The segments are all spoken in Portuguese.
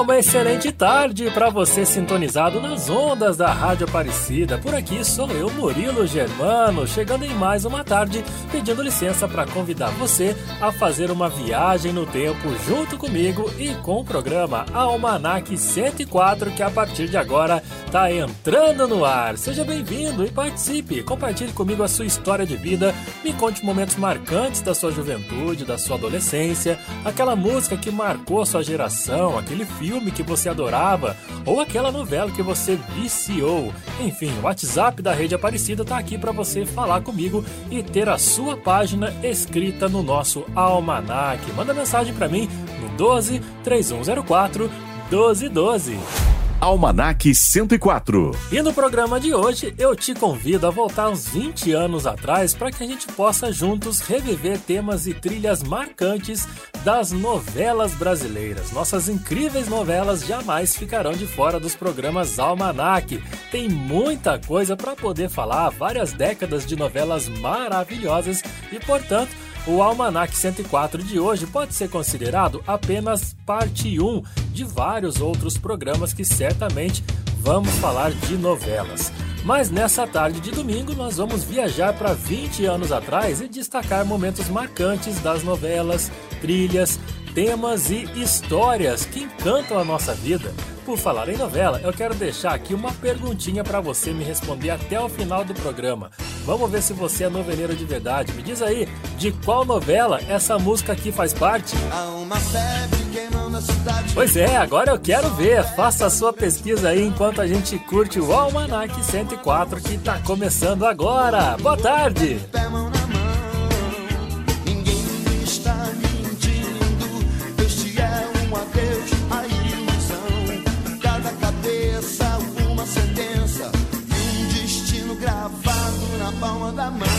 Uma excelente tarde para você sintonizado nas ondas da Rádio Aparecida. Por aqui sou eu, Murilo Germano, chegando em mais uma tarde, pedindo licença para convidar você a fazer uma viagem no tempo junto comigo e com o programa Almanac 104, que a partir de agora está entrando no ar. Seja bem-vindo e participe. Compartilhe comigo a sua história de vida, me conte momentos marcantes da sua juventude, da sua adolescência, aquela música que marcou sua geração, aquele aquele filme que você adorava ou aquela novela que você viciou. Enfim, o WhatsApp da Rede Aparecida está aqui para você falar comigo e ter a sua página escrita no nosso almanac. Manda mensagem para mim no 12 3104 1212. Almanac 104. E no programa de hoje eu te convido a voltar uns 20 anos atrás para que a gente possa juntos reviver temas e trilhas marcantes das novelas brasileiras. Nossas incríveis novelas jamais ficarão de fora dos programas Almanac. Tem muita coisa para poder falar, várias décadas de novelas maravilhosas e, portanto, o Almanac 104 de hoje pode ser considerado apenas parte 1 de vários outros programas que certamente vamos falar de novelas. Mas nessa tarde de domingo nós vamos viajar para 20 anos atrás e destacar momentos marcantes das novelas, trilhas, temas e histórias que encantam a nossa vida. Por falar em novela, eu quero deixar aqui uma perguntinha para você me responder até o final do programa. Vamos ver se você é noveleiro de verdade. Me diz aí, de qual novela essa música aqui faz parte? Pois é, agora eu quero ver. Faça a sua pesquisa aí enquanto a gente curte o Almanac 104 que está começando agora. Boa tarde! palma da mão.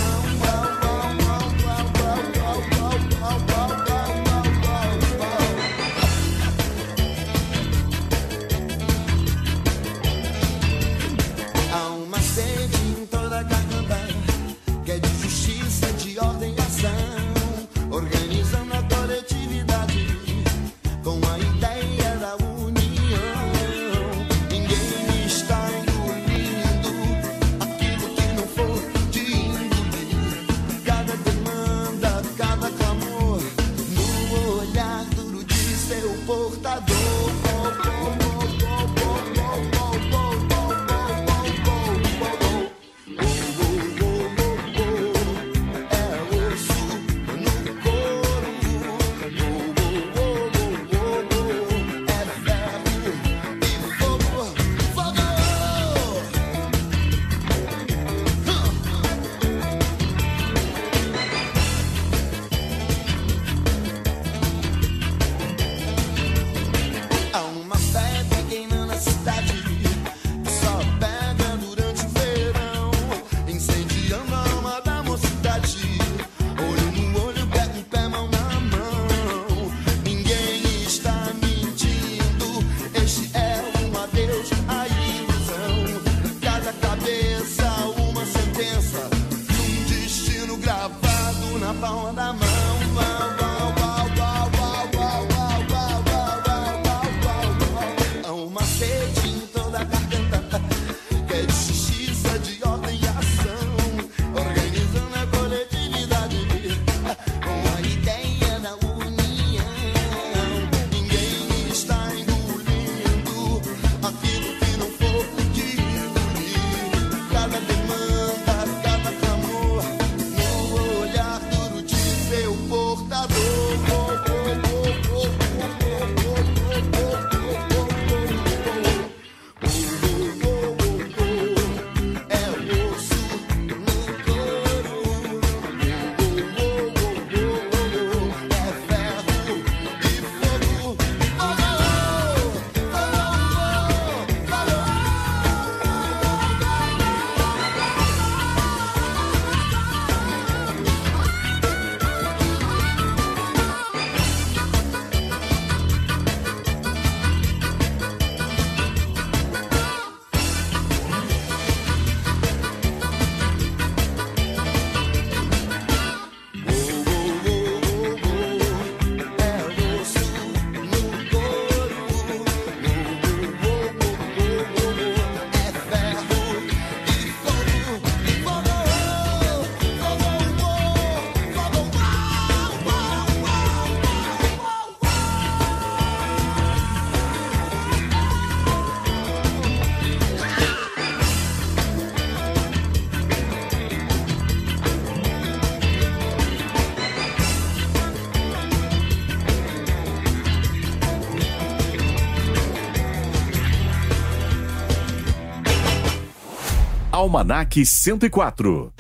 Almanac 104.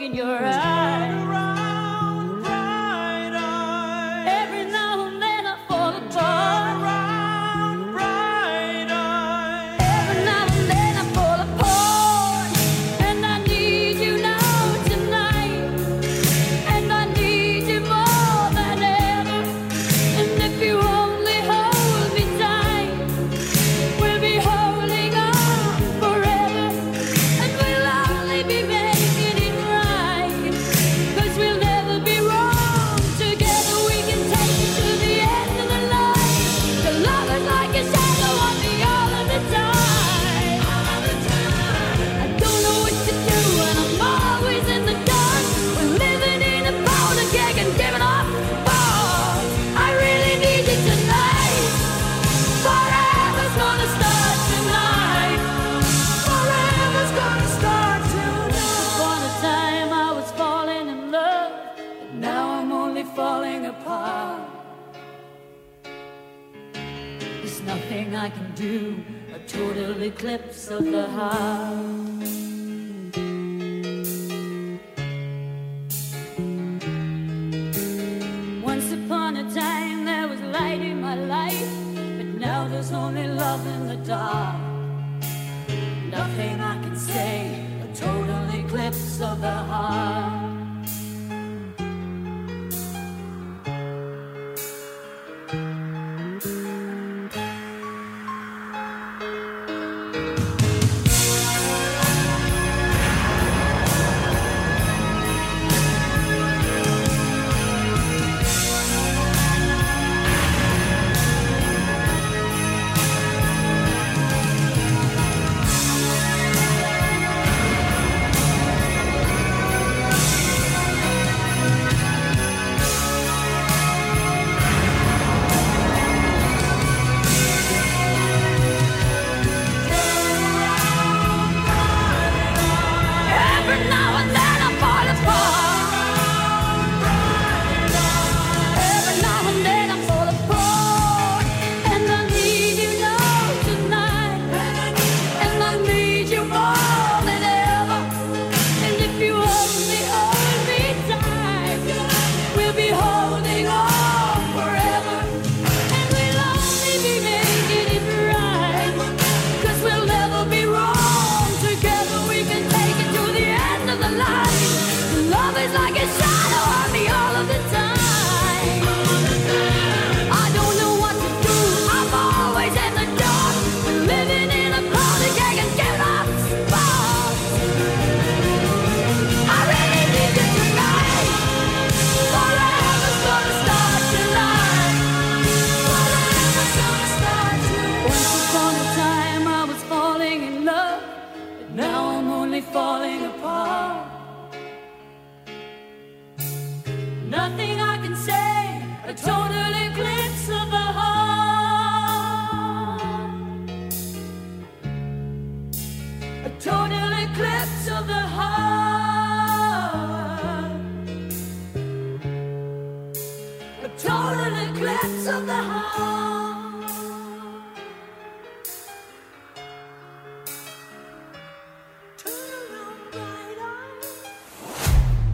in your eyes.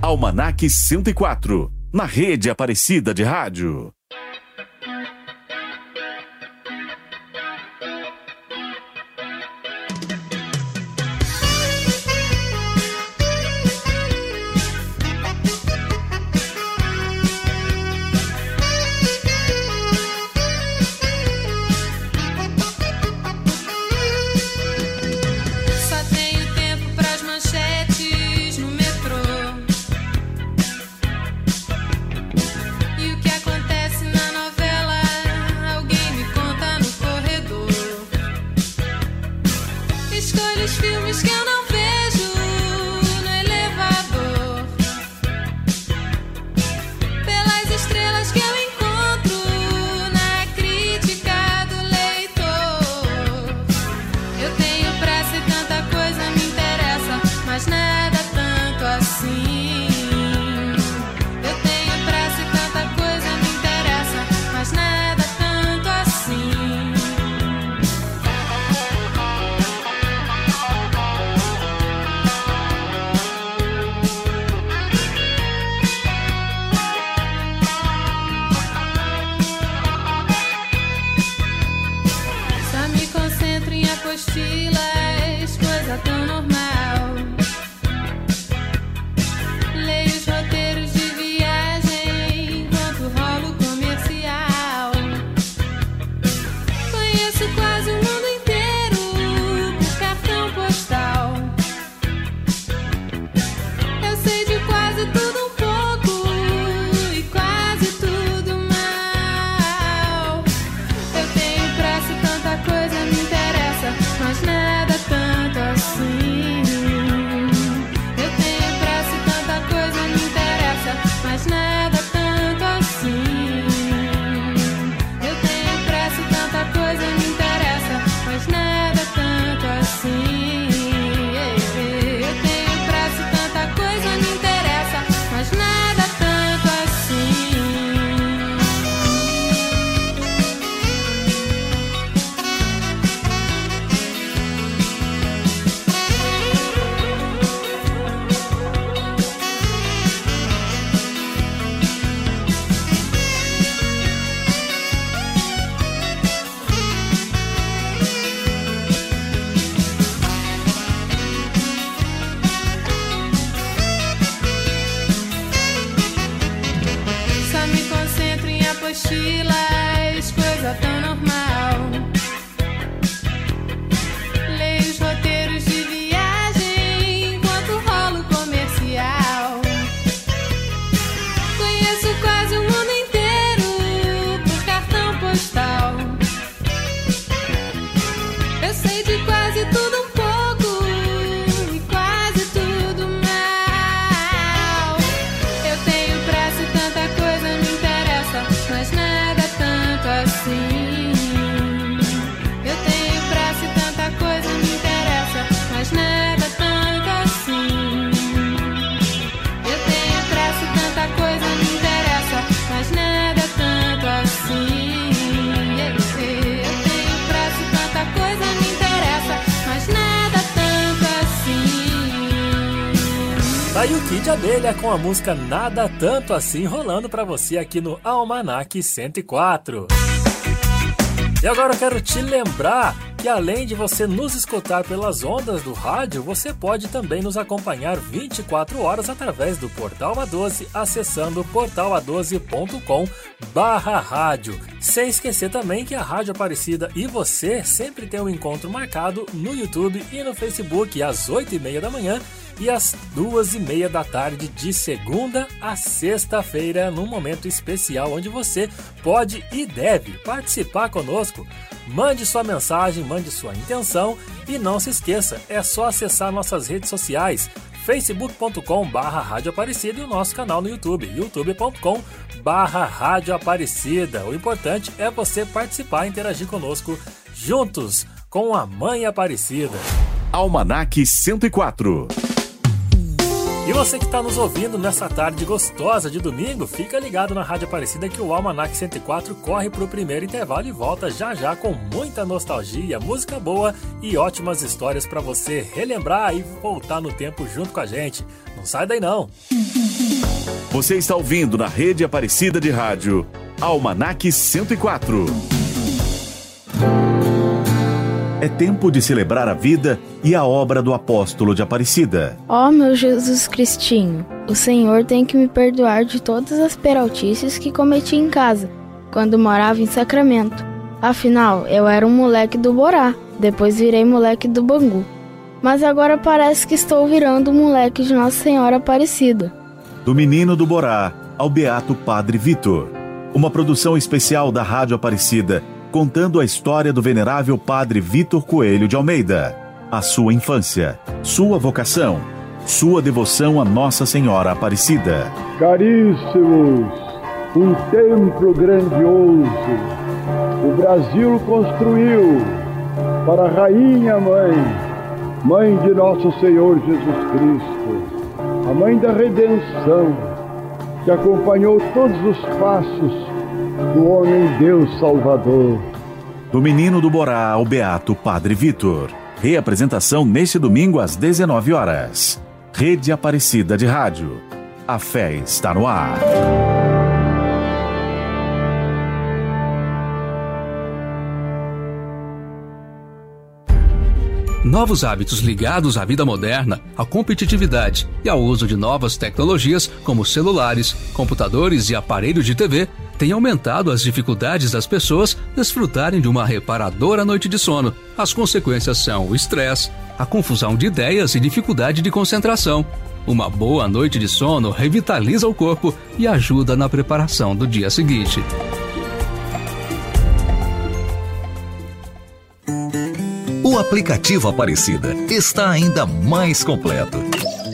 Almanac 104, na rede Aparecida de Rádio. Aí o Kid Abelha com a música Nada Tanto Assim rolando pra você aqui no Almanac 104. E agora eu quero te lembrar que além de você nos escutar pelas ondas do rádio, você pode também nos acompanhar 24 horas através do Portal A12, acessando portala12.com barra rádio. Sem esquecer também que a Rádio Aparecida e você sempre tem um encontro marcado no YouTube e no Facebook às 8h30 da manhã e às duas e meia da tarde de segunda a sexta-feira, num momento especial onde você pode e deve participar conosco. Mande sua mensagem, mande sua intenção e não se esqueça, é só acessar nossas redes sociais facebook.com barra Rádio Aparecida e o nosso canal no YouTube, youtube.com barra Rádio Aparecida. O importante é você participar e interagir conosco juntos com a Mãe Aparecida. Almanac 104. E você que está nos ouvindo nessa tarde gostosa de domingo, fica ligado na Rádio Aparecida que o Almanac 104 corre para o primeiro intervalo e volta já já com muita nostalgia, música boa e ótimas histórias para você relembrar e voltar no tempo junto com a gente. Não sai daí não! Você está ouvindo na rede Aparecida de Rádio Almanac 104. É tempo de celebrar a vida e a obra do apóstolo de Aparecida. Ó meu Jesus Cristinho, o Senhor tem que me perdoar de todas as peraltices que cometi em casa, quando morava em Sacramento. Afinal, eu era um moleque do Borá, depois virei moleque do Bangu. Mas agora parece que estou virando um moleque de Nossa Senhora Aparecida. Do Menino do Borá ao Beato Padre Vitor. Uma produção especial da Rádio Aparecida, contando a história do venerável Padre Vitor Coelho de Almeida. A sua infância, sua vocação, sua devoção a Nossa Senhora Aparecida. Caríssimos, um templo grandioso o Brasil construiu para a Rainha Mãe, Mãe de Nosso Senhor Jesus Cristo, a Mãe da Redenção, que acompanhou todos os passos do homem Deus Salvador. Do Menino do Borá ao Beato Padre Vitor. Reapresentação neste domingo às 19 horas. Rede Aparecida de Rádio. A fé está no ar. Novos hábitos ligados à vida moderna, à competitividade e ao uso de novas tecnologias, como celulares, computadores e aparelhos de TV, têm aumentado as dificuldades das pessoas desfrutarem de uma reparadora noite de sono. As consequências são o estresse, a confusão de ideias e dificuldade de concentração. Uma boa noite de sono revitaliza o corpo e ajuda na preparação do dia seguinte. O aplicativo Aparecida está ainda mais completo.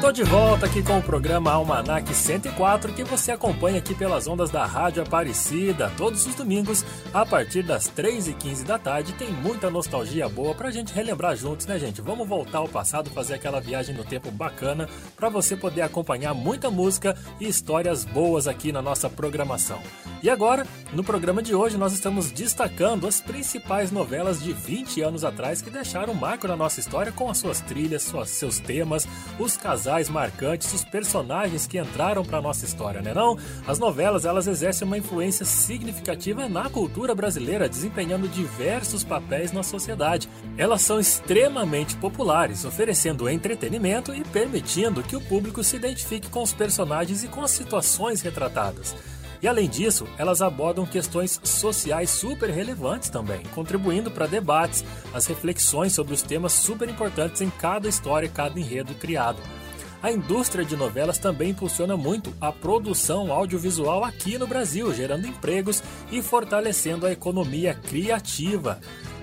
Tô de volta aqui com o programa Almanac 104 que você acompanha aqui pelas ondas da Rádio Aparecida todos os domingos a partir das 3h15 da tarde. Tem muita nostalgia boa pra gente relembrar juntos, né, gente? Vamos voltar ao passado, fazer aquela viagem no tempo bacana pra você poder acompanhar muita música e histórias boas aqui na nossa programação. E agora, no programa de hoje, nós estamos destacando as principais novelas de 20 anos atrás que deixaram um marco na nossa história com as suas trilhas, suas, seus temas, os casais marcantes, os personagens que entraram para nossa história, né não? As novelas, elas exercem uma influência significativa na cultura brasileira, desempenhando diversos papéis na sociedade. Elas são extremamente populares, oferecendo entretenimento e permitindo que o público se identifique com os personagens e com as situações retratadas. E além disso, elas abordam questões sociais super relevantes também, contribuindo para debates, as reflexões sobre os temas super importantes em cada história e cada enredo criado. A indústria de novelas também impulsiona muito a produção audiovisual aqui no Brasil, gerando empregos e fortalecendo a economia criativa.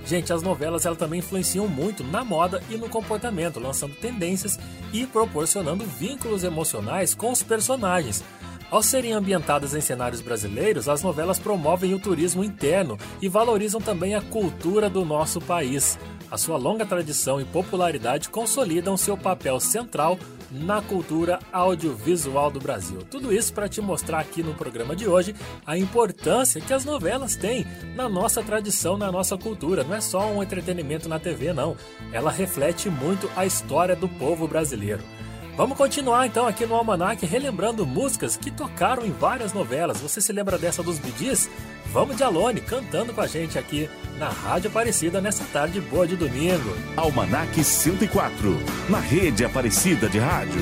Gente, as novelas elas também influenciam muito na moda e no comportamento, lançando tendências e proporcionando vínculos emocionais com os personagens. Ao serem ambientadas em cenários brasileiros, as novelas promovem o turismo interno e valorizam também a cultura do nosso país. A sua longa tradição e popularidade consolidam seu papel central na cultura audiovisual do Brasil. Tudo isso para te mostrar aqui no programa de hoje a importância que as novelas têm na nossa tradição, na nossa cultura. Não é só um entretenimento na TV, não. Ela reflete muito a história do povo brasileiro. Vamos continuar então aqui no Almanac relembrando músicas que tocaram em várias novelas. Você se lembra dessa dos Bidis? Vamos de Alone cantando com a gente aqui na Rádio Aparecida nessa tarde boa de domingo. Almanac 104, na rede Aparecida de Rádio.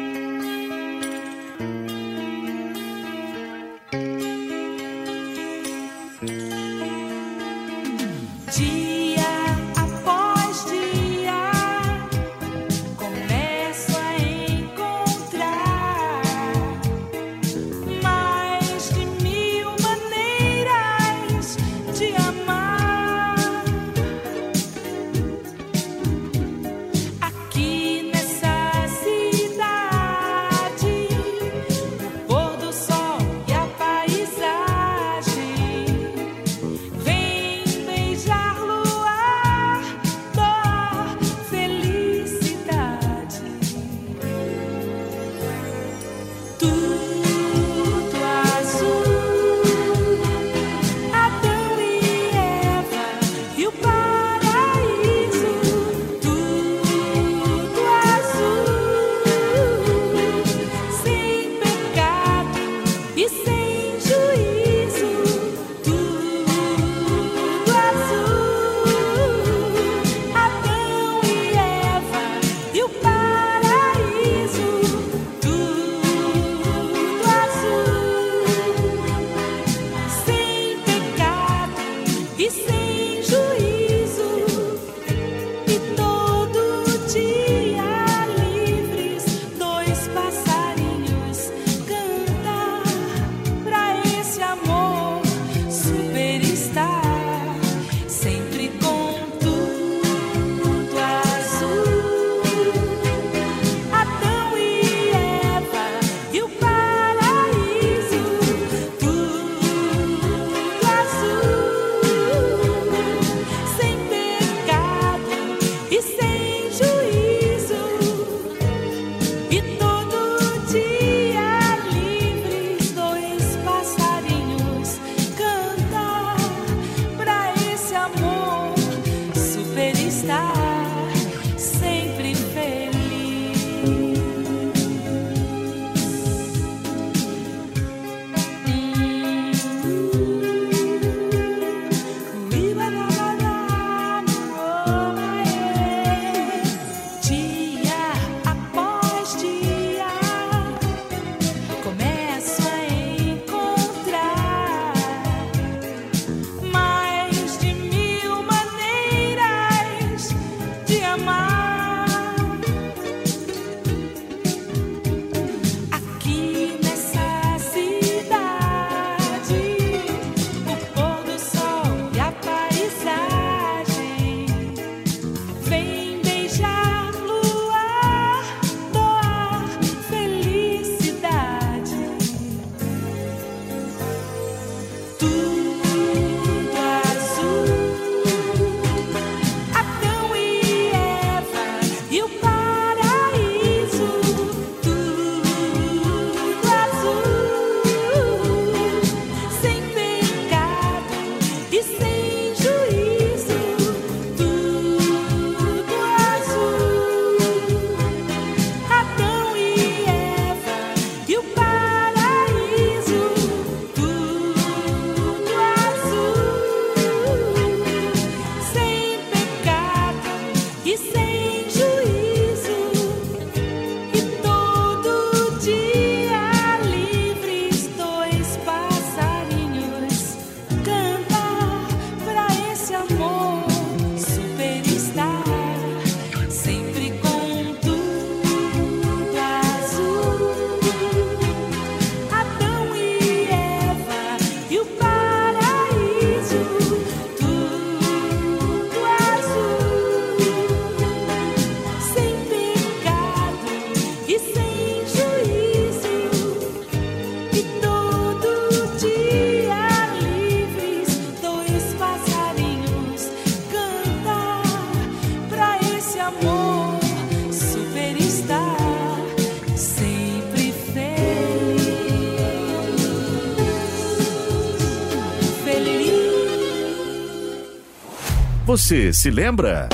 Você se lembra?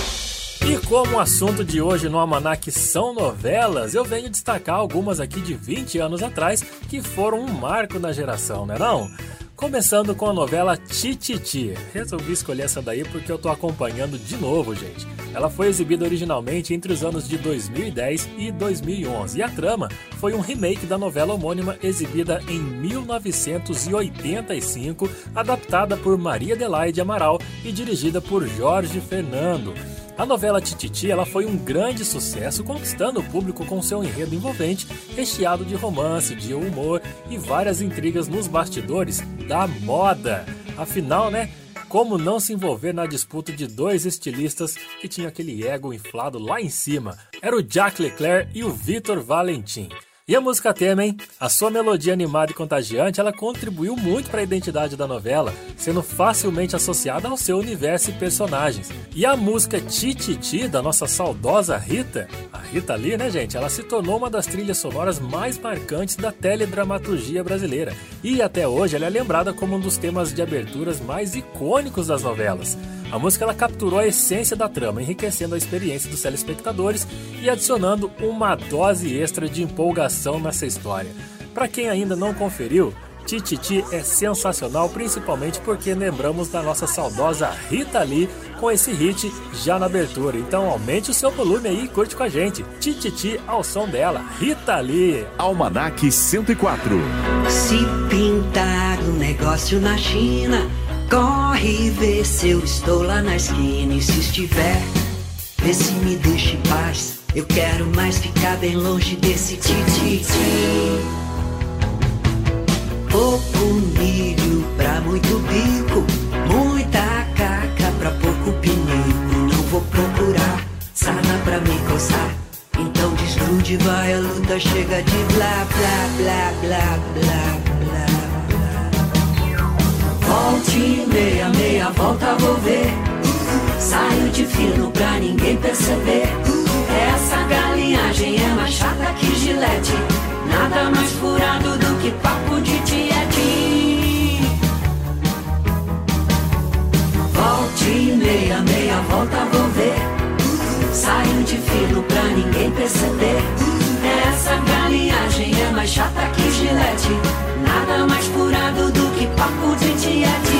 E como o assunto de hoje no Almanac são novelas, eu venho destacar algumas aqui de 20 anos atrás que foram um marco na geração, né não? Começando com a novela Tititi. Resolvi escolher essa daí porque eu tô acompanhando de novo, gente. Ela foi exibida originalmente entre os anos de 2010 e 2011 e a trama foi um remake da novela homônima exibida em 1985, adaptada por Maria Adelaide Amaral e dirigida por Jorge Fernando. A novela Tititi ela foi um grande sucesso, conquistando o público com seu enredo envolvente, recheado de romance, de humor e várias intrigas nos bastidores da moda. Afinal, né? Como não se envolver na disputa de dois estilistas que tinham aquele ego inflado lá em cima? Era o Jacques Leclerc e o Vitor Valentim. E a música tema, hein? A sua melodia animada e contagiante, ela contribuiu muito para a identidade da novela, sendo facilmente associada ao seu universo e personagens. E a música Tititi, da nossa saudosa Rita, a Rita Lee, né, gente? Ela se tornou uma das trilhas sonoras mais marcantes da teledramaturgia brasileira. E até hoje ela é lembrada como um dos temas de aberturas mais icônicos das novelas. A música ela capturou a essência da trama, enriquecendo a experiência dos telespectadores e adicionando uma dose extra de empolgação nessa história. Para quem ainda não conferiu, Tititi é sensacional, principalmente porque lembramos da nossa saudosa Rita Lee com esse hit já na abertura. Então aumente o seu volume aí e curte com a gente. Tititi ao som dela, Rita Lee. Almanac 104. Se pintar um negócio na China, corre ver se eu estou lá na esquina. E se estiver, vê se me deixa em paz. Eu quero mais ficar bem longe desse tititi. Pouco milho pra muito bico, muita caca pra pouco pinico. Não vou procurar sarna pra me coçar. Então desgrude, vai a luta, chega de blá blá blá blá blá blá. Volte meia, meia volta, vou ver. Saio de fino pra ninguém perceber. Essa galinhagem é mais chata que gilete. Nada mais furado do que papo de tiete. Volte meia, meia volta, vou ver. Saio de fino pra ninguém perceber. Essa galinhagem é mais chata que gilete. Nada mais furado do que papo de tiete.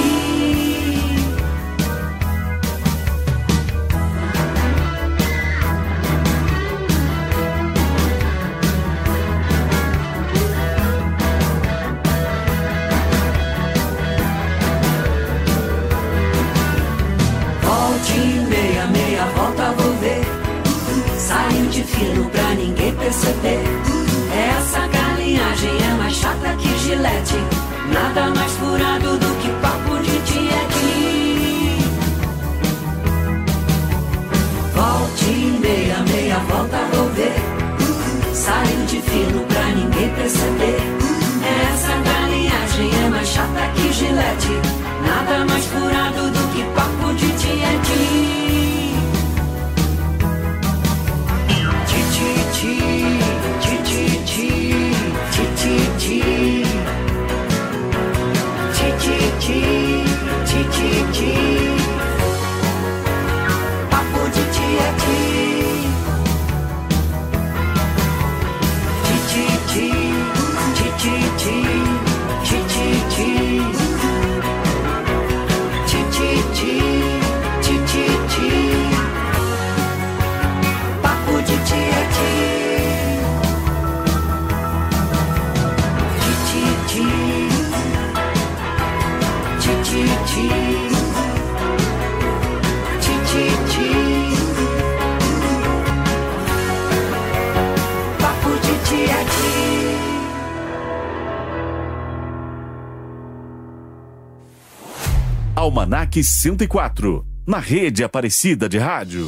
Almanac 104. Na rede Aparecida de Rádio.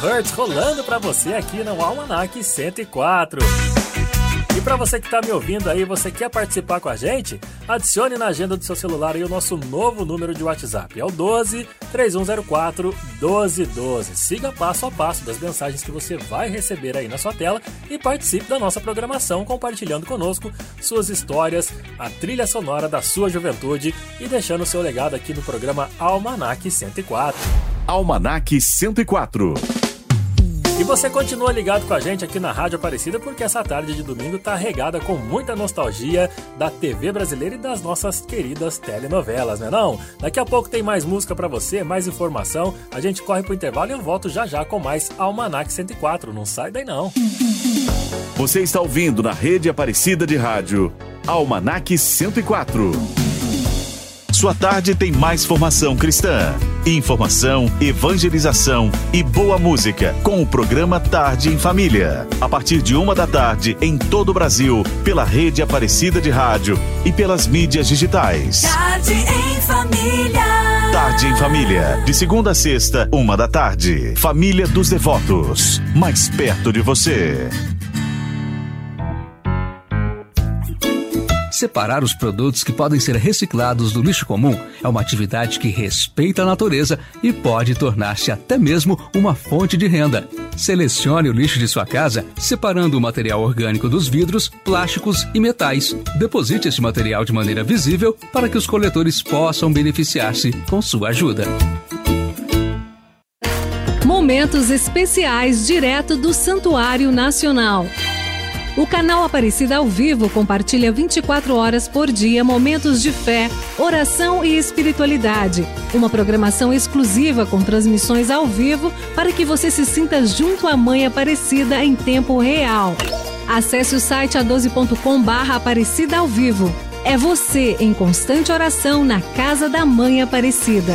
Hertz rolando para você aqui no Almanac 104. E para você que está me ouvindo aí, você quer participar com a gente? Adicione na agenda do seu celular aí o nosso novo número de WhatsApp. É o 12 3104 1212. Siga passo a passo das mensagens que você vai receber aí na sua tela e participe da nossa programação compartilhando conosco suas histórias, a trilha sonora da sua juventude e deixando seu legado aqui no programa Almanac 104. Almanac 104. E você continua ligado com a gente aqui na Rádio Aparecida porque essa tarde de domingo tá regada com muita nostalgia da TV brasileira e das nossas queridas telenovelas, né não? Daqui a pouco tem mais música para você, mais informação. A gente corre pro intervalo e eu volto já já com mais Almanac 104. Não sai daí não. Você está ouvindo na rede Aparecida de Rádio Almanac 104. Sua tarde tem mais formação cristã, informação, evangelização e boa música com o programa Tarde em Família. A partir de uma da tarde em todo o Brasil, pela rede Aparecida de Rádio e pelas mídias digitais. Tarde em família. Tarde em Família, de segunda a sexta, uma da tarde. Família dos Devotos, mais perto de você. Separar os produtos que podem ser reciclados do lixo comum é uma atividade que respeita a natureza e pode tornar-se até mesmo uma fonte de renda. Selecione o lixo de sua casa separando o material orgânico dos vidros, plásticos e metais. Deposite esse material de maneira visível para que os coletores possam beneficiar-se com sua ajuda. Momentos especiais direto do Santuário Nacional. O canal Aparecida ao Vivo compartilha 24 horas por dia momentos de fé, oração e espiritualidade. Uma programação exclusiva com transmissões ao vivo para que você se sinta junto à Mãe Aparecida em tempo real. Acesse o site a12.com barra Aparecida ao Vivo. É você em constante oração na Casa da Mãe Aparecida.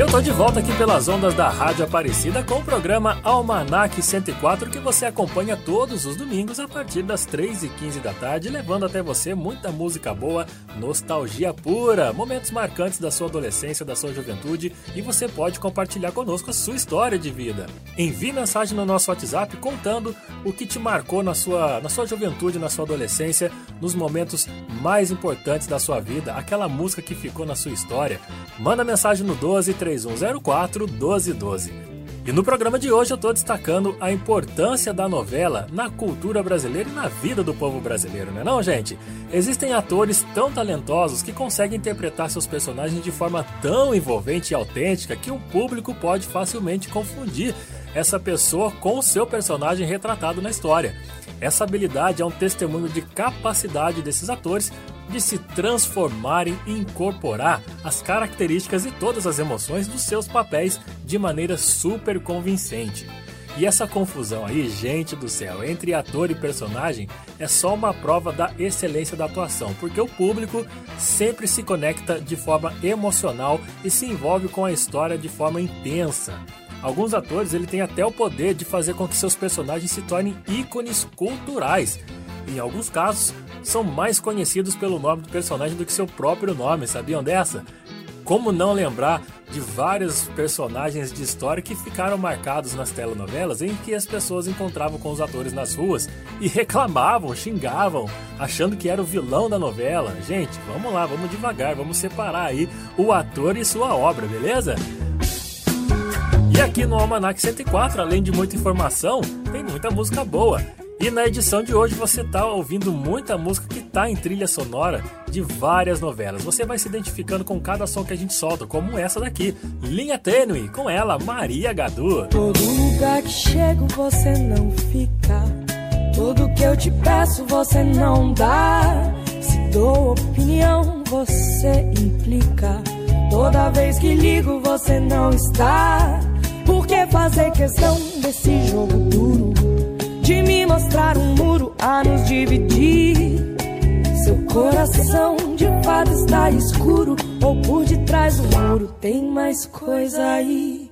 Eu tô de volta aqui pelas ondas da Rádio Aparecida com o programa Almanac 104 que você acompanha todos os domingos a partir das 3h15 da tarde, levando até você muita música boa, nostalgia pura, momentos marcantes da sua adolescência, da sua juventude e você pode compartilhar conosco a sua história de vida. Envie mensagem no nosso WhatsApp contando o que te marcou na sua, na sua juventude, na sua adolescência, nos momentos mais importantes da sua vida, aquela música que ficou na sua história. Manda mensagem no 12 3104 1212. E no programa de hoje eu estou destacando a importância da novela na cultura brasileira e na vida do povo brasileiro, não é não, gente? Existem atores tão talentosos que conseguem interpretar seus personagens de forma tão envolvente e autêntica que o público pode facilmente confundir essa pessoa com o seu personagem retratado na história. Essa habilidade é um testemunho de capacidade desses atores de se transformarem e incorporar as características e todas as emoções dos seus papéis de maneira super convincente. E essa confusão aí, gente do céu, entre ator e personagem é só uma prova da excelência da atuação, porque o público sempre se conecta de forma emocional e se envolve com a história de forma intensa. Alguns atores ele têm até o poder de fazer com que seus personagens se tornem ícones culturais. Em alguns casos, são mais conhecidos pelo nome do personagem do que seu próprio nome, sabiam dessa? Como não lembrar de vários personagens de história que ficaram marcados nas telenovelas em que as pessoas encontravam com os atores nas ruas e reclamavam, xingavam, achando que era o vilão da novela? Gente, vamos lá, vamos devagar, vamos separar aí o ator e sua obra, beleza? E aqui no Almanac 104, além de muita informação, tem muita música boa. E na edição de hoje você está ouvindo muita música que está em trilha sonora de várias novelas. Você vai se identificando com cada som que a gente solta, como essa daqui, Linha Tênue, com ela, Maria Gadu. Todo lugar que chego você não fica. Tudo que eu te peço você não dá. Se dou opinião, você implica. Toda vez que ligo você não está. Fazer questão desse jogo duro? De me mostrar um muro a nos dividir. coração de fato está escuro ou por detrás do muro tem mais coisa aí.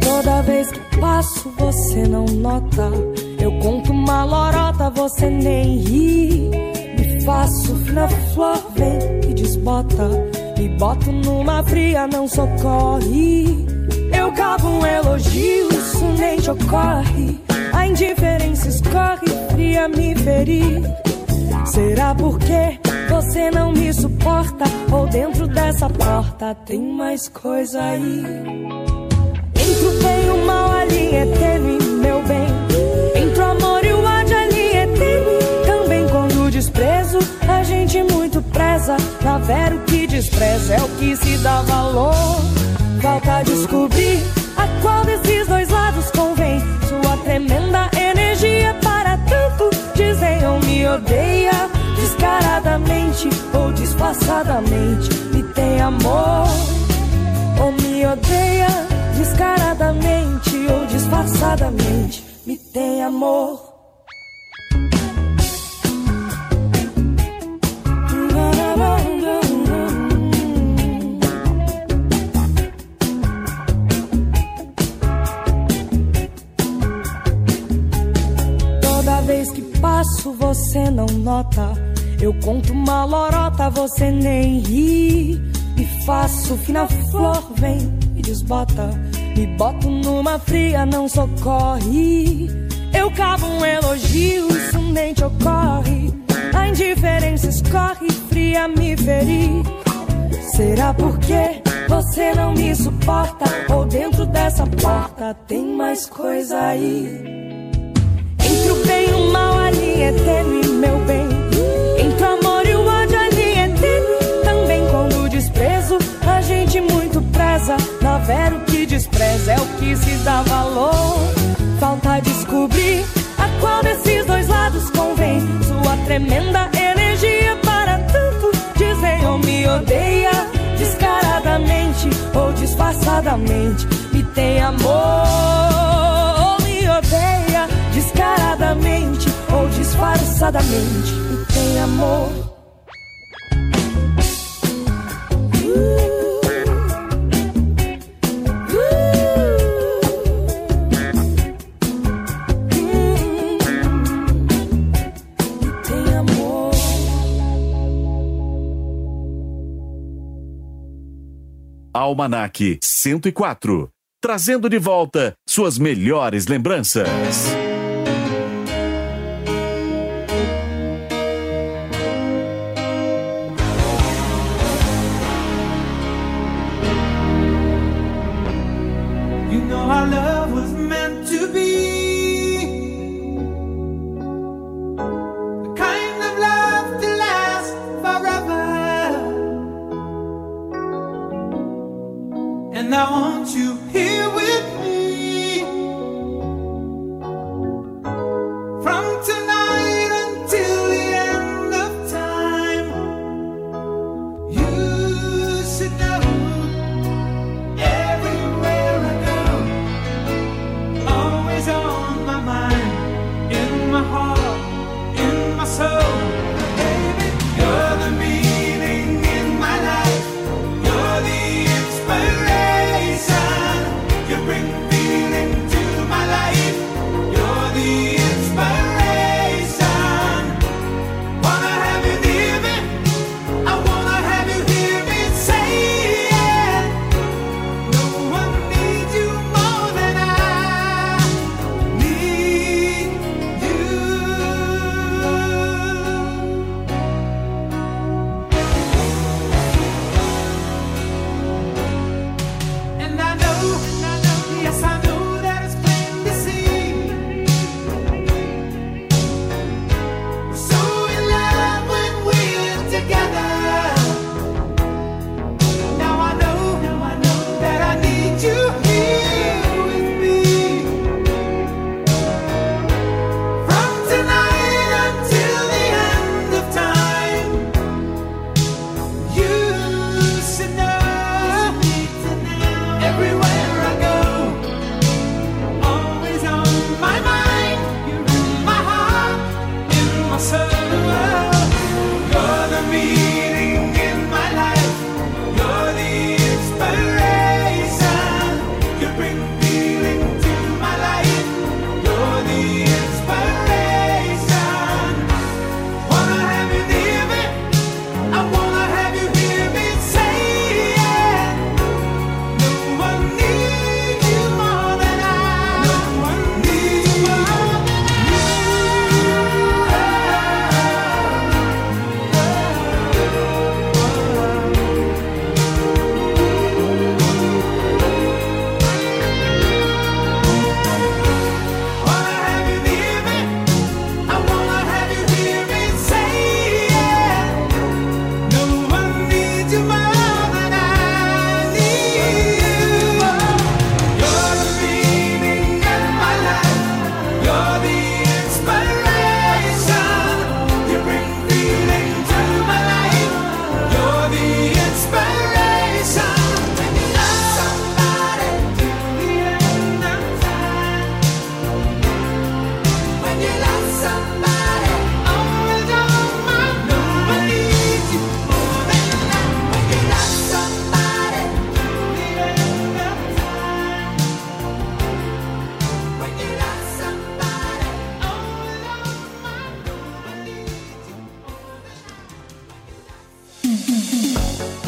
Toda vez que passo você não nota. Eu conto uma lorota, você nem ri. Faço na flor, vem e desbota. Me boto numa fria, não socorre. Eu cavo um elogio, isso nem ocorre. A indiferença escorre, fria me ferir. Será porque você não me suporta? Ou dentro dessa porta tem mais coisa aí? Entre o bem e o mal, a linha é tênue, gente muito preza. Na vera, o que despreza é o que se dá valor. Falta descobrir a qual desses dois lados convém. Sua tremenda energia para tanto. Dizem ou me odeia, descaradamente ou disfarçadamente. Me tem amor ou me odeia descaradamente ou disfarçadamente me tem amor. Que passo você não nota. Eu conto uma lorota, você nem ri. Me faço fina flor, vem e desbota. Me boto numa fria, não socorre. Eu cavo um elogio, isso nem te ocorre. A indiferença escorre, fria me ferir. Será porque você não me suporta? Ou dentro dessa porta tem mais coisa aí? É é quando o que despreza é o que se dá valor. Falta descobrir a qual desses dois lados convém. Sua tremenda energia para tanto. Dizem ou me odeia, descaradamente ou disfarçadamente. Me tem amor disfarçadamente. Me tem amor. Tem amor. Almanac 104. Trazendo de volta suas melhores lembranças.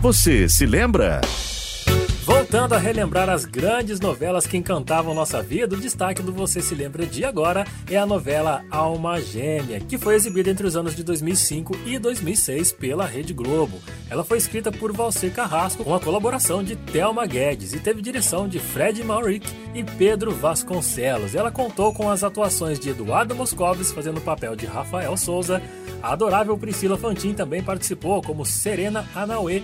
Você se lembra? Voltando a relembrar as grandes novelas que encantavam nossa vida, o destaque do Você Se Lembra de agora é a novela Alma Gêmea, que foi exibida entre os anos de 2005 e 2006 pela Rede Globo. Ela foi escrita por Valcer Carrasco com a colaboração de Thelma Guedes e teve direção de Fred Mauric e Pedro Vasconcelos. Ela contou com as atuações de Eduardo Moscovis fazendo o papel de Rafael Souza, a adorável Priscila Fantin também participou como Serena Anauê,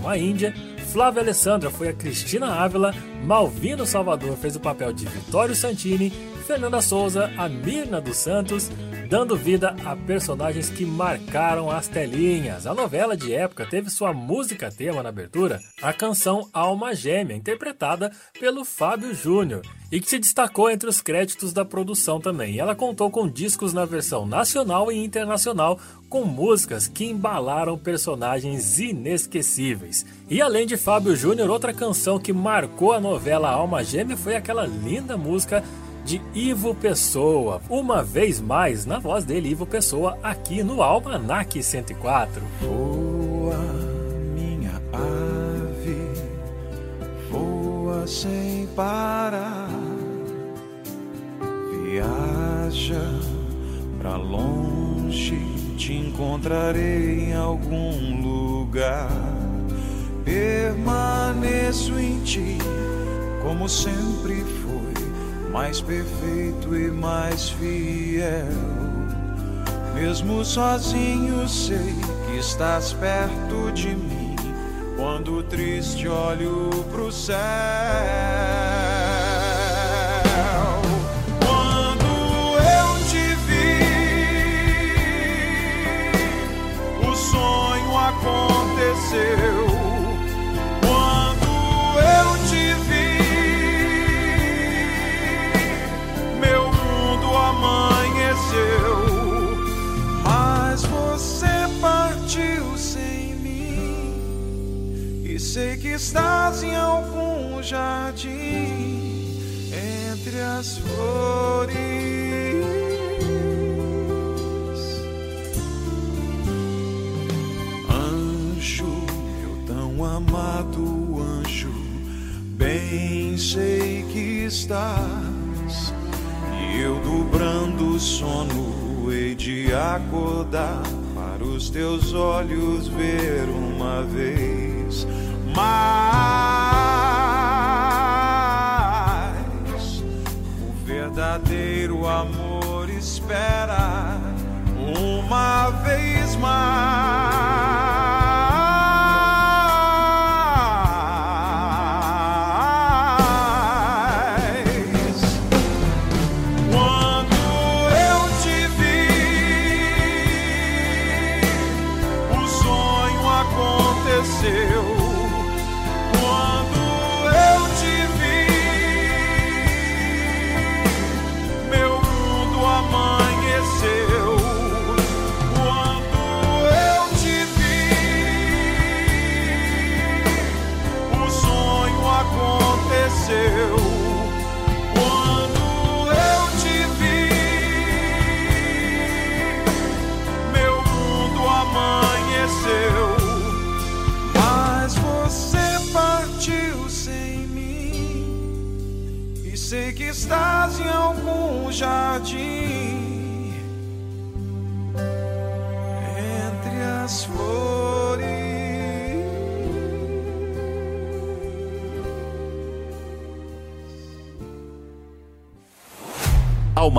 uma índia, Flávia Alessandra foi a Cristina Ávila, Malvino Salvador fez o papel de Vitório Santini, Fernanda Souza, a Mirna dos Santos, dando vida a personagens que marcaram as telinhas. A novela de época teve sua música tema na abertura, a canção Alma Gêmea, interpretada pelo Fábio Júnior, e que se destacou entre os créditos da produção também. Ela contou com discos na versão nacional e internacional, com músicas que embalaram personagens inesquecíveis. E além de Fábio Júnior, outra canção que marcou a novela Alma Gêmea foi aquela linda música de Ivo Pessoa, uma vez mais na voz dele, Ivo Pessoa, aqui no Almanac 104. Voa, minha ave, voa sem parar. Viaja pra longe, te encontrarei em algum lugar. Permaneço em ti, como sempre foi, mais perfeito e mais fiel. Mesmo sozinho sei que estás perto de mim. Quando triste olho pro céu. Quando eu te vi, o sonho aconteceu. Sei que estás em algum jardim entre as flores. Anjo, meu tão amado anjo, bem sei que estás. E eu dobrando o sono hei de acordar para os teus olhos ver uma vez mais. O verdadeiro amor espera uma vez mais.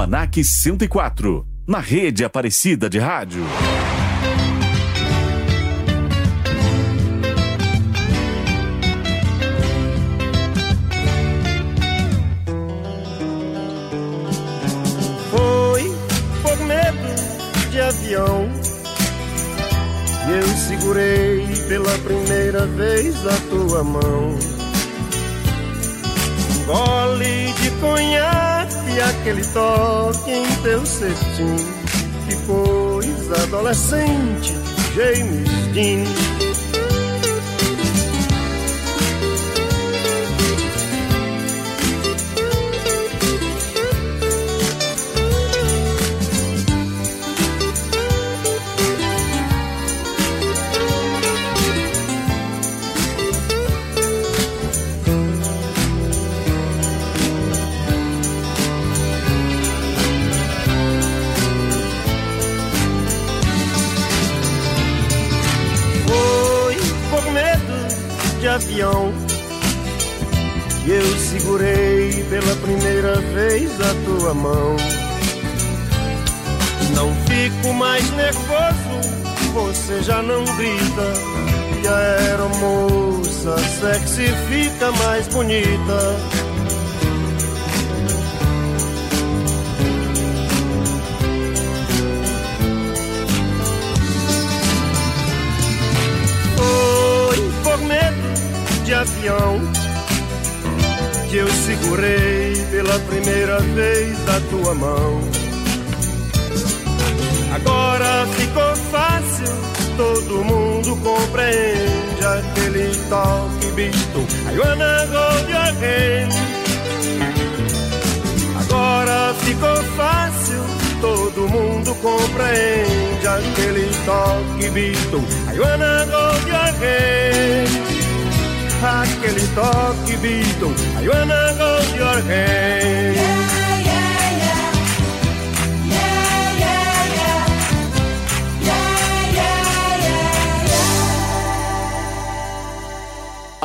Almanac 104, na rede Aparecida de Rádio. Foi por medo de avião eu segurei pela primeira vez a tua mão. Um gole de conhaque, aquele toque em teu cestim. Que coisa adolescente, James Dean. Sexy fica mais bonita. Foi por medo de avião que eu segurei pela primeira vez a tua mão. Agora ficou fácil, todo mundo compreende aquele toque visto. I wanna hold your hand. Agora ficou fácil, todo mundo compreende aquele toque visto. I wanna hold your hand. Aquele toque visto. I wanna hold your hand.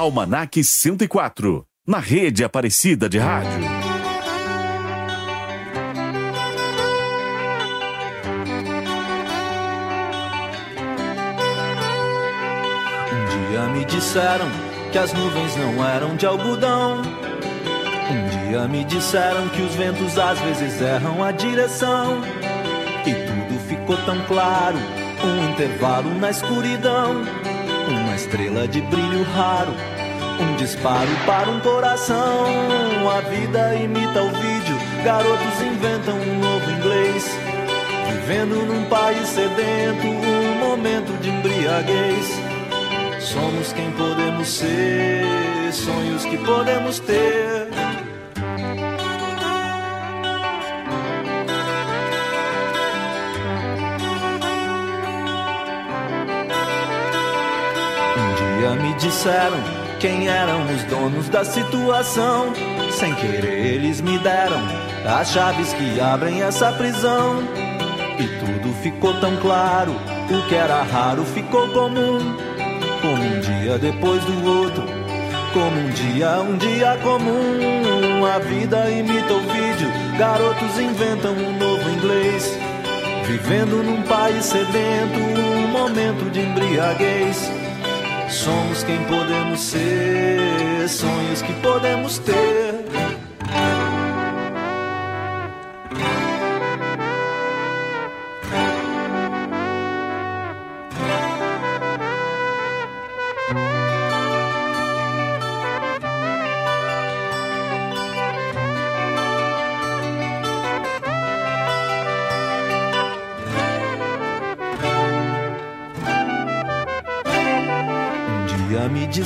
Almanac 104, na rede Aparecida de Rádio. Um dia me disseram que as nuvens não eram de algodão. Um dia me disseram que os ventos às vezes erram a direção. E tudo ficou tão claro, um intervalo na escuridão. Uma estrela de brilho raro, um disparo para um coração. A vida imita o vídeo, garotos inventam um novo inglês. Vivendo num país sedento, um momento de embriaguez. Somos quem podemos ser, sonhos que podemos ter. Um dia me disseram quem eram os donos da situação. Sem querer, eles me deram as chaves que abrem essa prisão. E tudo ficou tão claro, o que era raro ficou comum. Como um dia depois do outro, como um dia, um dia comum. A vida imita o vídeo, garotos inventam um novo inglês. Vivendo num país sedento, um momento de embriaguez. Somos quem podemos ser, sonhos que podemos ter.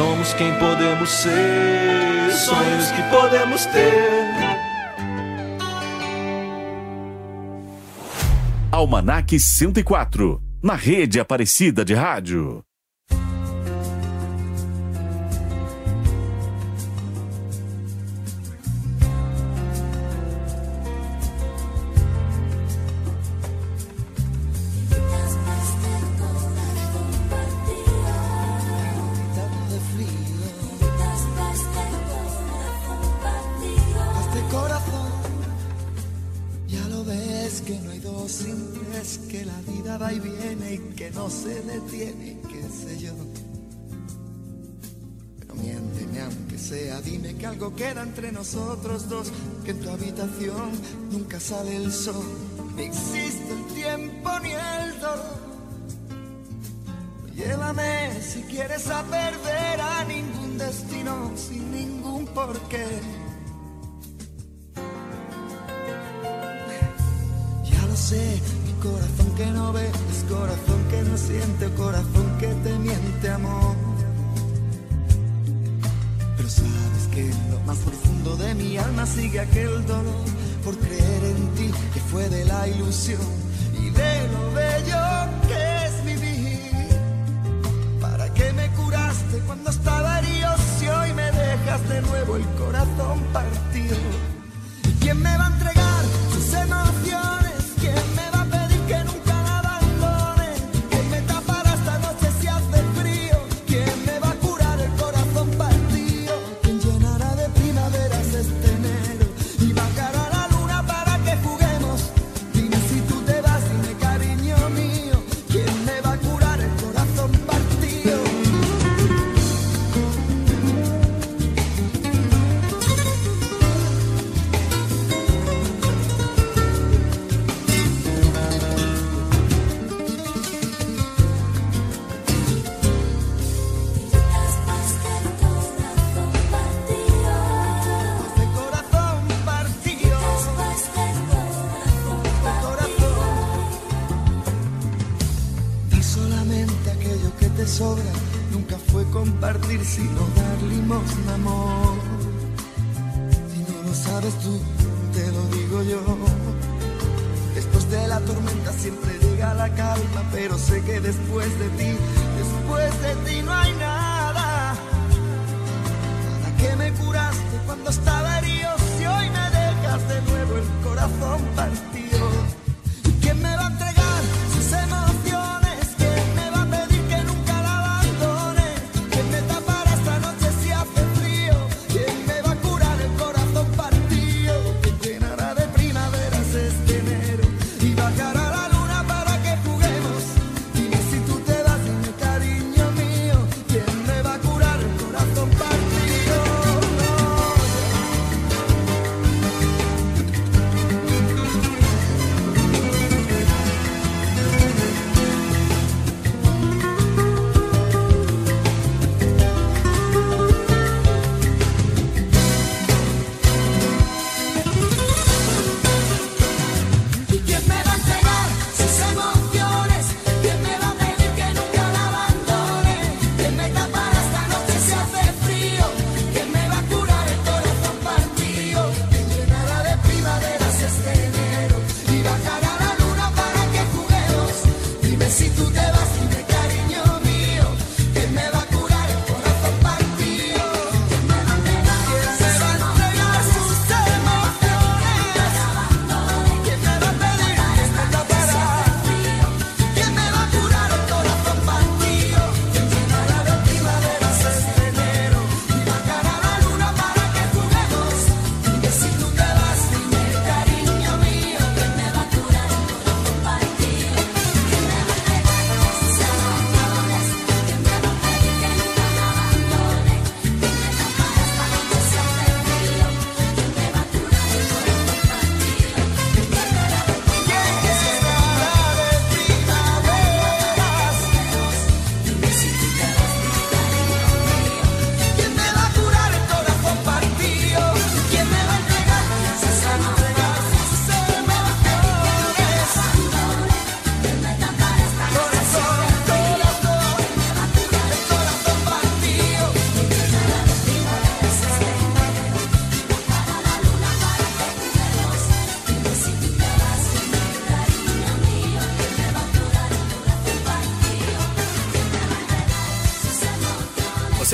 Somos quem podemos ser, sonhos que podemos ter. Almanac 104, na rede Aparecida de Rádio. Entre nosotros dos, que en tu habitación nunca sale el sol, ni existe el tiempo ni el dolor. Llévame si quieres a perder a ningún destino sin ningún porqué. Ya lo sé, mi corazón que no ve, es corazón que no siente, corazón que te miente, amor. Pero sabes que más profundo de mi alma sigue aquel dolor por creer en ti que fue de la ilusión y de lo bello que es vivir. ¿Para qué me curaste cuando estaba herido si hoy me dejas de nuevo el corazón partido? ¿Y quién me va a entregar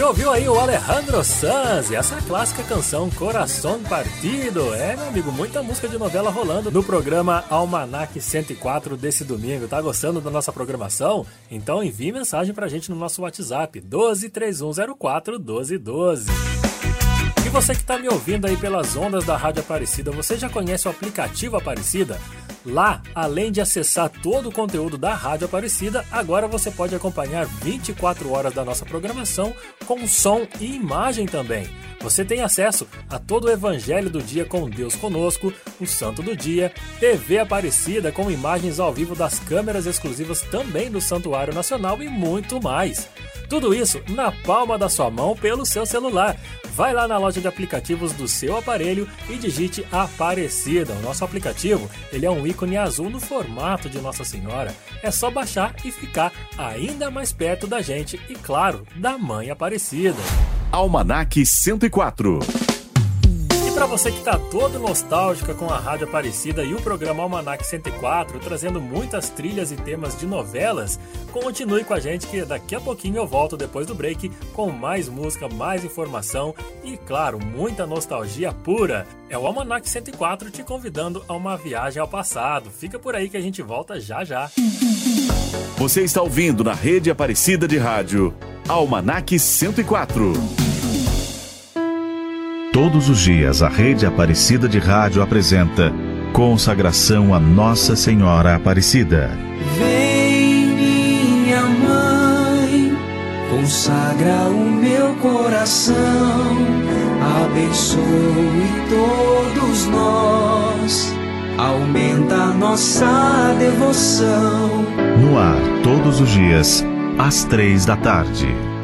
ouviu aí o Alejandro Sanz e essa clássica canção Coração Partido. É, meu amigo, muita música de novela rolando no programa Almanac 104 desse domingo. Tá gostando da nossa programação? Então envie mensagem pra gente no nosso WhatsApp 123104 1212. E você que está me ouvindo aí pelas ondas da Rádio Aparecida, você já conhece o aplicativo Aparecida? Lá, além de acessar todo o conteúdo da Rádio Aparecida, agora você pode acompanhar 24 horas da nossa programação com som e imagem também. Você tem acesso a todo o Evangelho do Dia com Deus Conosco, o Santo do Dia, TV Aparecida com imagens ao vivo das câmeras exclusivas também do Santuário Nacional e muito mais. Tudo isso na palma da sua mão pelo seu celular. Vai lá na loja de aplicativos do seu aparelho e digite Aparecida. O nosso aplicativo ele é um ícone azul no formato de Nossa Senhora. É só baixar e ficar ainda mais perto da gente e, claro, da Mãe Aparecida. Almanac 104. Para você que está todo nostálgica com a Rádio Aparecida e o programa Almanac 104, trazendo muitas trilhas e temas de novelas, continue com a gente que daqui a pouquinho eu volto depois do break com mais música, mais informação e, claro, muita nostalgia pura. É o Almanac 104 te convidando a uma viagem ao passado. Fica por aí que a gente volta já já. Você está ouvindo na rede Aparecida de Rádio Almanac 104. Todos os dias a rede Aparecida de Rádio apresenta Consagração a Nossa Senhora Aparecida. Vem, minha mãe, consagra o meu coração, abençoe todos nós, aumenta nossa devoção. No ar, todos os dias, às três da tarde.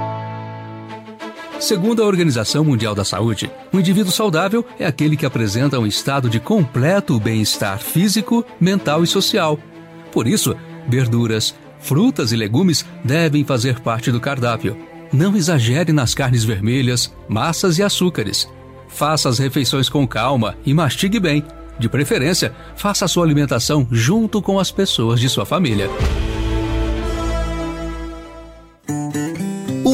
Segundo a Organização Mundial da Saúde, um indivíduo saudável é aquele que apresenta um estado de completo bem-estar físico, mental e social. Por isso, verduras, frutas e legumes devem fazer parte do cardápio. Não exagere nas carnes vermelhas, massas e açúcares. Faça as refeições com calma e mastigue bem. De preferência, faça a sua alimentação junto com as pessoas de sua família.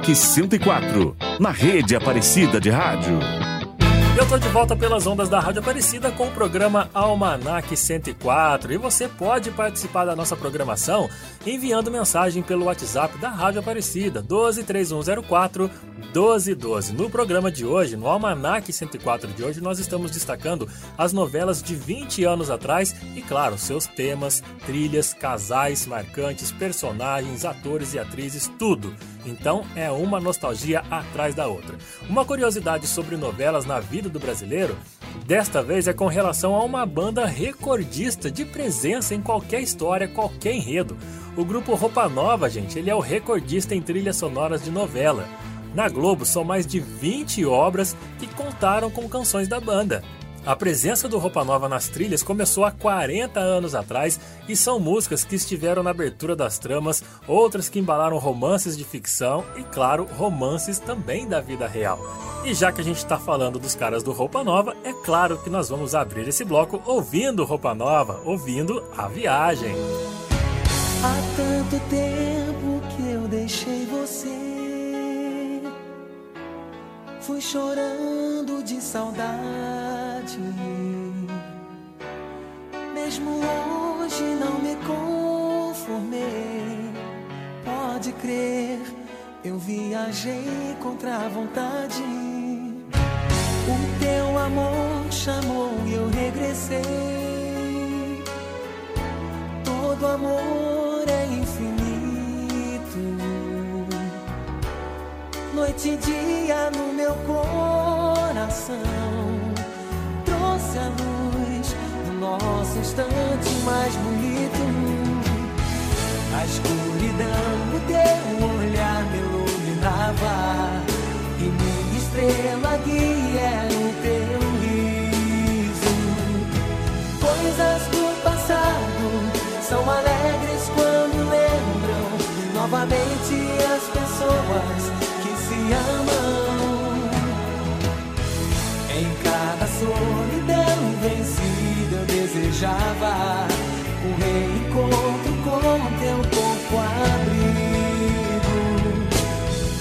Almanac 104, na rede Aparecida de Rádio. Eu tô de volta pelas ondas da Rádio Aparecida com o programa Almanac 104 e você pode participar da nossa programação enviando mensagem pelo WhatsApp da Rádio Aparecida 123104 1212. No programa de hoje, no Almanac 104 de hoje, nós estamos destacando as novelas de 20 anos atrás e, claro, seus temas, trilhas, casais marcantes, personagens, atores e atrizes, tudo. Então é uma nostalgia atrás da outra. Uma curiosidade sobre novelas na vida do brasileiro, desta vez é com relação a uma banda recordista de presença em qualquer história, qualquer enredo. O grupo Roupa Nova, gente, ele é o recordista em trilhas sonoras de novela. Na Globo são mais de 20 obras que contaram com canções da banda. A presença do Roupa Nova nas trilhas começou há 40 anos atrás e são músicas que estiveram na abertura das tramas, outras que embalaram romances de ficção e, claro, romances também da vida real. E já que a gente está falando dos caras do Roupa Nova, é claro que nós vamos abrir esse bloco ouvindo Roupa Nova, ouvindo A Viagem. Há tanto tempo que eu deixei Fui chorando de saudade. Mesmo hoje não me conformei. Pode crer, eu viajei contra a vontade. O teu amor chamou e eu regressei. do amor é infinito. Noite e dia no meu coração trouxe a luz do nosso instante mais bonito. A escuridão do teu olhar me iluminava e minha estrela guia era o teu riso. Coisas do passado são alegres quando lembram novamente se amam. Em cada solidão vencida eu desejava um reencontro com teu corpo abrigo.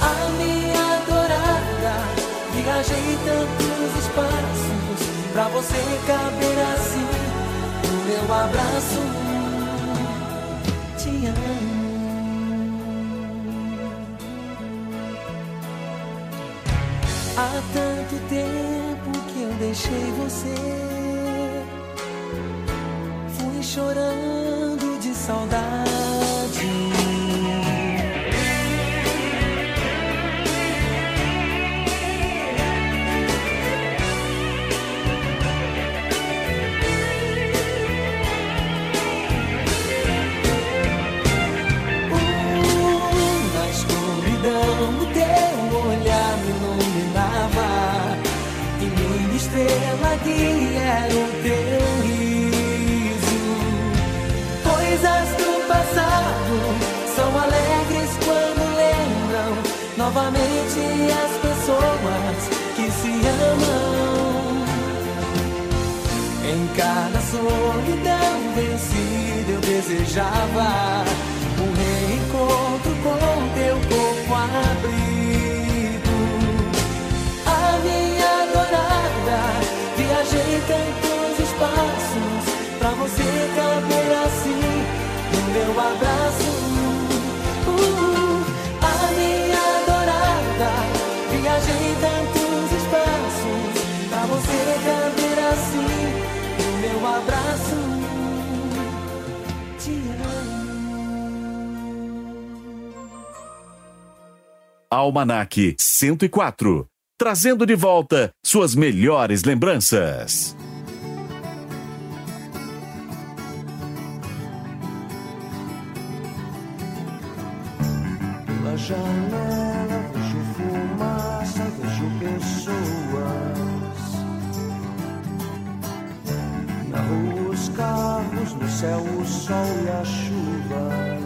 A minha adorada, viajei tantos espaços pra você caber assim no meu abraço. Há tanto tempo que eu deixei você. Fui chorando de saudade. Guia era o teu riso. Coisas do passado são alegres quando lembram novamente as pessoas que se amam. Em cada solidão vencida eu desejava um reencontro com teu corpo abrigo. Viajei tantos espaços pra você caber assim no meu abraço. Uh, a minha adorada, viajei tantos espaços pra você caber assim no meu abraço. Te amo. Almanac 104. Trazendo de volta suas melhores lembranças. Pela janela vejo fumaça, vejo pessoas. Na rua os carros, no céu o sol e a chuva.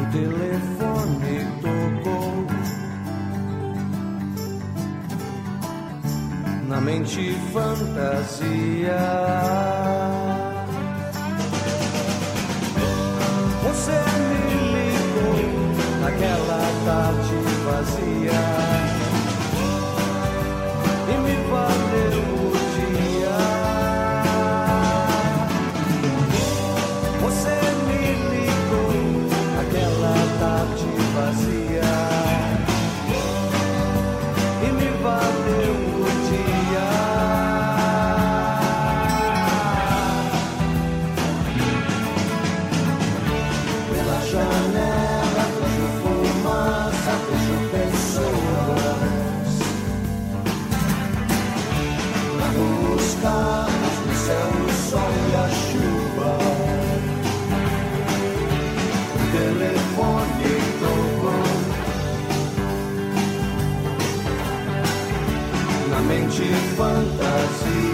O telefone tocou. Na mente fantasia. Você me fantasia.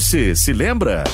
Você se lembra?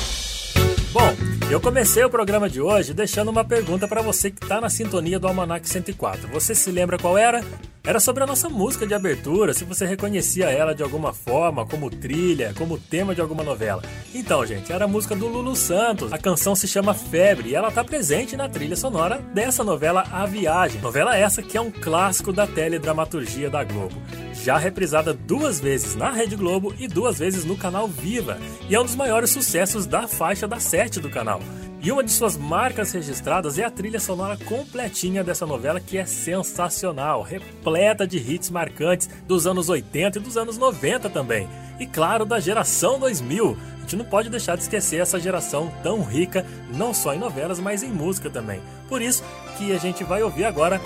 Bom, eu comecei o programa de hoje deixando uma pergunta pra você que tá na sintonia do Almanac 104. Você se lembra qual era? Era sobre a nossa música de abertura, se você reconhecia ela de alguma forma, como trilha, como tema de alguma novela. Então, gente, era a música do Lulu Santos. A canção se chama Febre e ela tá presente na trilha sonora dessa novela A Viagem. Novela essa que é um clássico da teledramaturgia da Globo. Já reprisada duas vezes na Rede Globo e duas vezes no canal Viva. E é um dos maiores sucessos da faixa da 7 do canal. E uma de suas marcas registradas é a trilha sonora completinha dessa novela que é sensacional, repleta de hits marcantes dos anos 80 e dos anos 90 também. E claro, da geração 2000. A gente não pode deixar de esquecer essa geração tão rica, não só em novelas, mas em música também. Por isso que a gente vai ouvir agora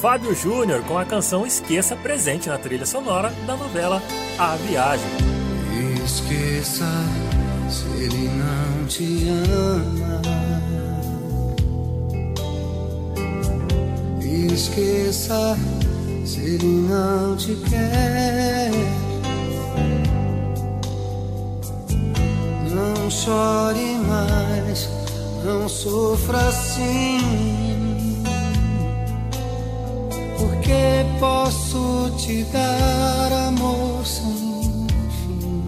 Fábio Júnior com a canção Esqueça presente na trilha sonora da novela A Viagem. Esqueça se ele não te ama. Esqueça se ele não te quer. Não chore mais, não sofra assim. Porque posso te dar amor sem fim.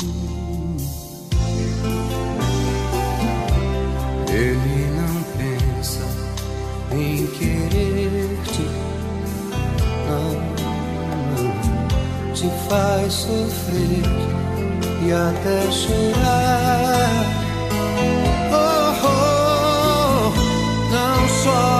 Ele não pensa em querer-te, não, te faz sofrer e até chorar. Oh, oh, não chore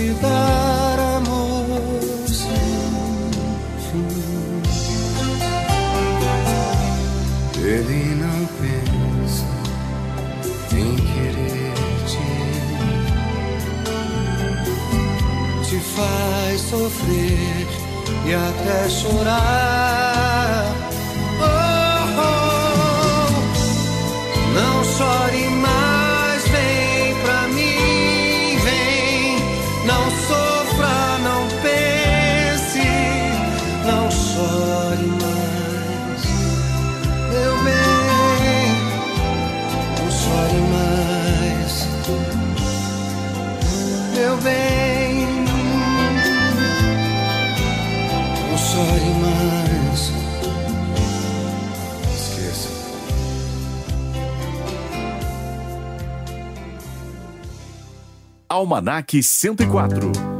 te dar amor sem fim. Ele não pensa em querer-te, te faz sofrer e até chorar. Chore mais, meu bem. Não chore mais, meu bem. Não chore mais. Esqueça. Almanac 104.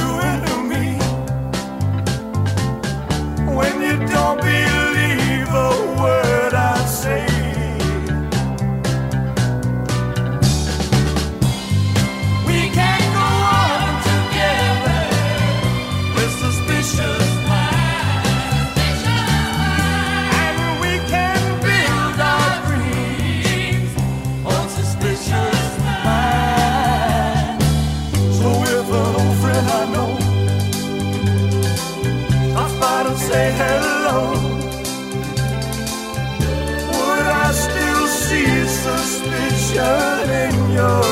suspicion in your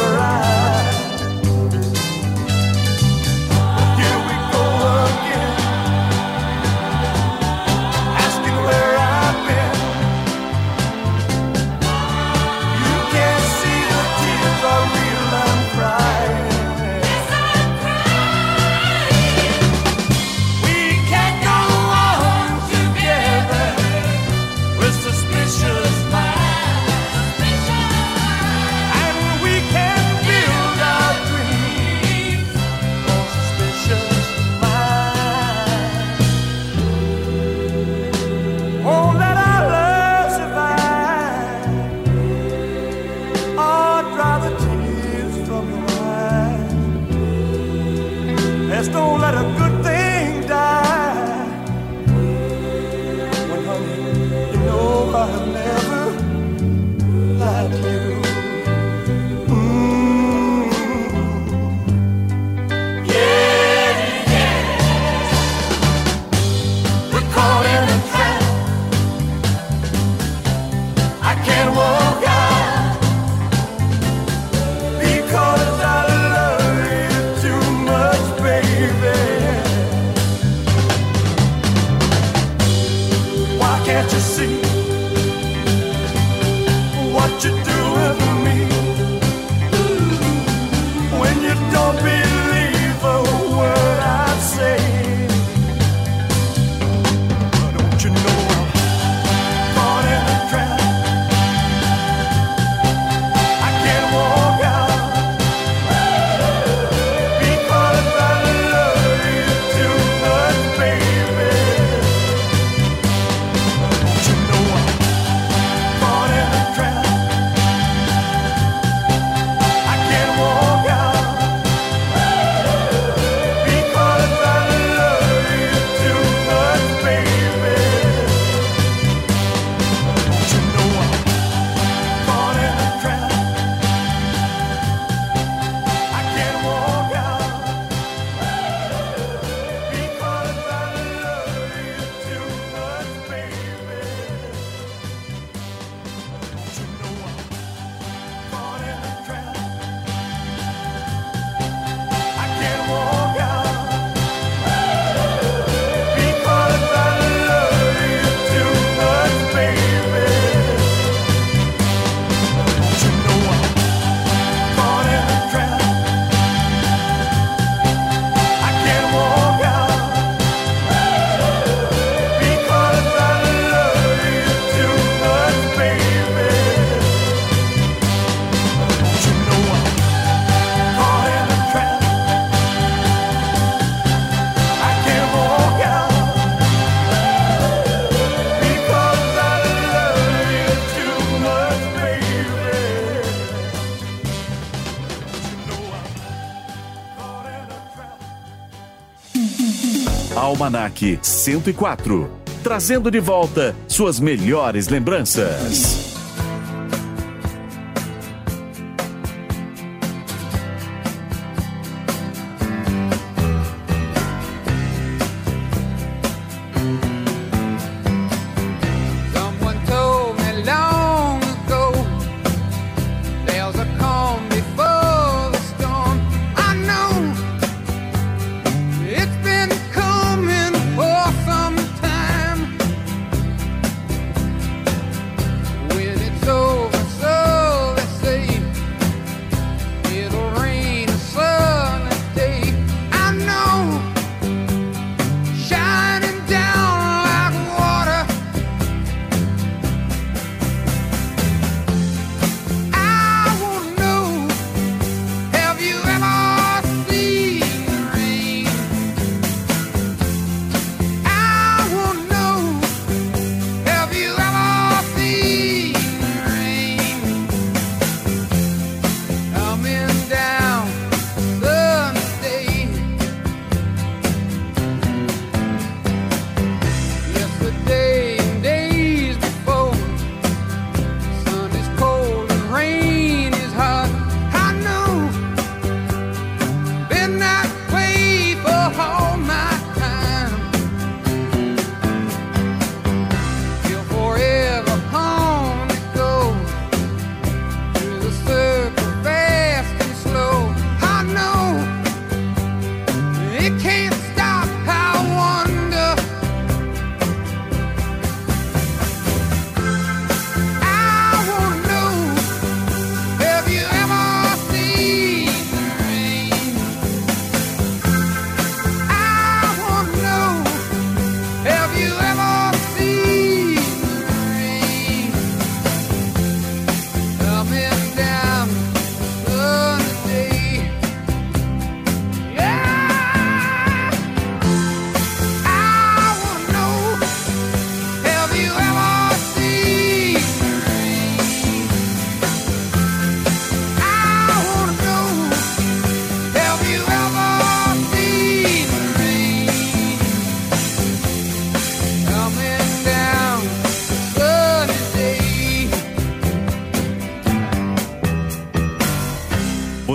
Almanac 104, trazendo de volta suas melhores lembranças.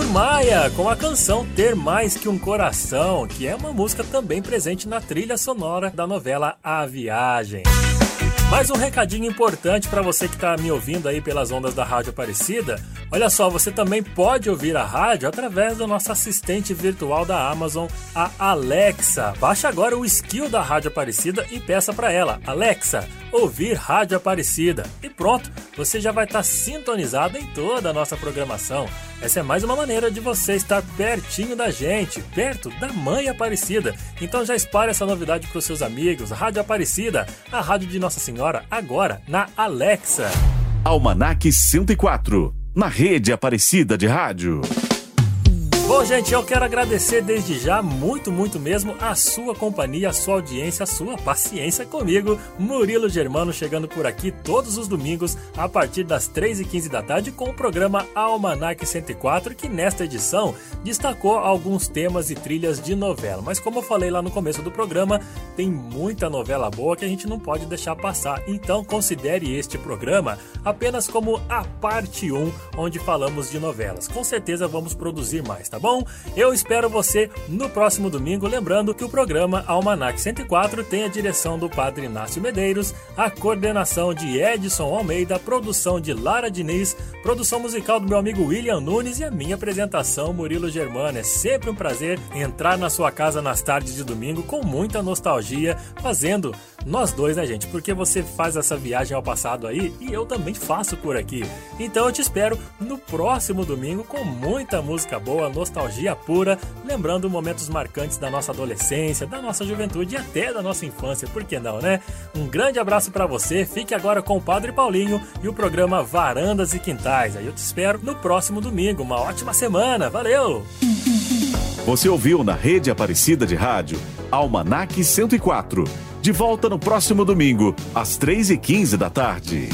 Arthur Maia com a canção Ter Mais Que Um Coração, que é uma música também presente na trilha sonora da novela A Viagem. Mais um recadinho importante para você que está me ouvindo aí pelas ondas da Rádio Aparecida. Olha só, você também pode ouvir a rádio através do nosso assistente virtual da Amazon, a Alexa. Baixe agora o skill da Rádio Aparecida e peça para ela, Alexa, ouvir Rádio Aparecida. E pronto, você já vai estar sintonizado em toda a nossa programação. Essa é mais uma maneira de você estar pertinho da gente, perto da Mãe Aparecida. Então já espalhe essa novidade para os seus amigos. Rádio Aparecida, a rádio de Nossa Senhora, agora na Alexa. Almanac 104, na rede Aparecida de Rádio. Bom, gente, eu quero agradecer desde já, muito, muito mesmo, a sua companhia, a sua audiência, a sua paciência comigo, Murilo Germano, chegando por aqui todos os domingos, a partir das 3h15 da tarde, com o programa Almanac 104, que nesta edição destacou alguns temas e trilhas de novela. Mas como eu falei lá no começo do programa, tem muita novela boa que a gente não pode deixar passar. Então considere este programa apenas como a parte 1, onde falamos de novelas. Com certeza vamos produzir mais, tá bom? Eu espero você no próximo domingo, lembrando que o programa Almanac 104 tem a direção do Padre Inácio Medeiros, a coordenação de Edson Almeida, produção de Lara Diniz, produção musical do meu amigo William Nunes e a minha apresentação Murilo Germano. É sempre um prazer entrar na sua casa nas tardes de domingo com muita nostalgia, fazendo nós dois, né, gente? Porque você faz essa viagem ao passado aí e eu também faço por aqui. Então eu te espero no próximo domingo com muita música boa, nostalgia pura, lembrando momentos marcantes da nossa adolescência, da nossa juventude e até da nossa infância, por que não, né? Um grande abraço para você, fique agora com o Padre Paulinho e o programa Varandas e Quintais. Aí eu te espero no próximo domingo. Uma ótima semana, valeu! Você ouviu na Rede Aparecida de Rádio Almanac 104. De volta no próximo domingo, às 3h15 da tarde.